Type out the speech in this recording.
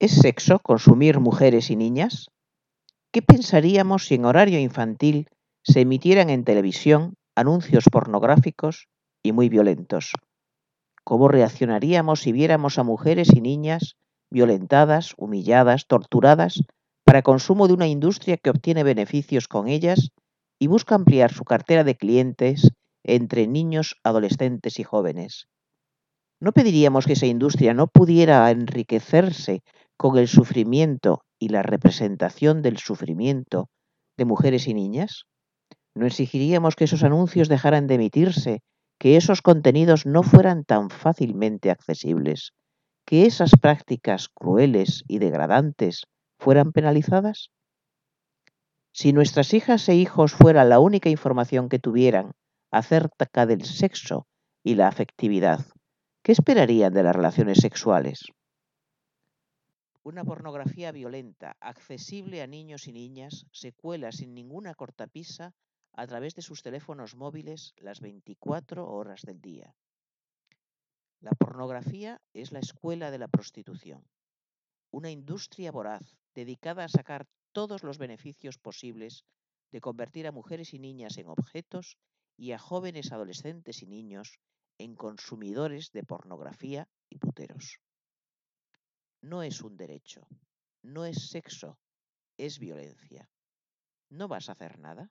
¿Es sexo consumir mujeres y niñas? ¿Qué pensaríamos si en horario infantil se emitieran en televisión anuncios pornográficos y muy violentos? ¿Cómo reaccionaríamos si viéramos a mujeres y niñas violentadas, humilladas, torturadas para consumo de una industria que obtiene beneficios con ellas y busca ampliar su cartera de clientes entre niños, adolescentes y jóvenes? ¿No pediríamos que esa industria no pudiera enriquecerse con el sufrimiento y la representación del sufrimiento de mujeres y niñas? ¿No exigiríamos que esos anuncios dejaran de emitirse, que esos contenidos no fueran tan fácilmente accesibles, que esas prácticas crueles y degradantes fueran penalizadas? Si nuestras hijas e hijos fuera la única información que tuvieran acerca del sexo y la afectividad, ¿qué esperarían de las relaciones sexuales? Una pornografía violenta, accesible a niños y niñas, se cuela sin ninguna cortapisa a través de sus teléfonos móviles las 24 horas del día. La pornografía es la escuela de la prostitución, una industria voraz dedicada a sacar todos los beneficios posibles de convertir a mujeres y niñas en objetos y a jóvenes adolescentes y niños en consumidores de pornografía y puteros no es un derecho, no es sexo, es violencia. ¿No vas a hacer nada?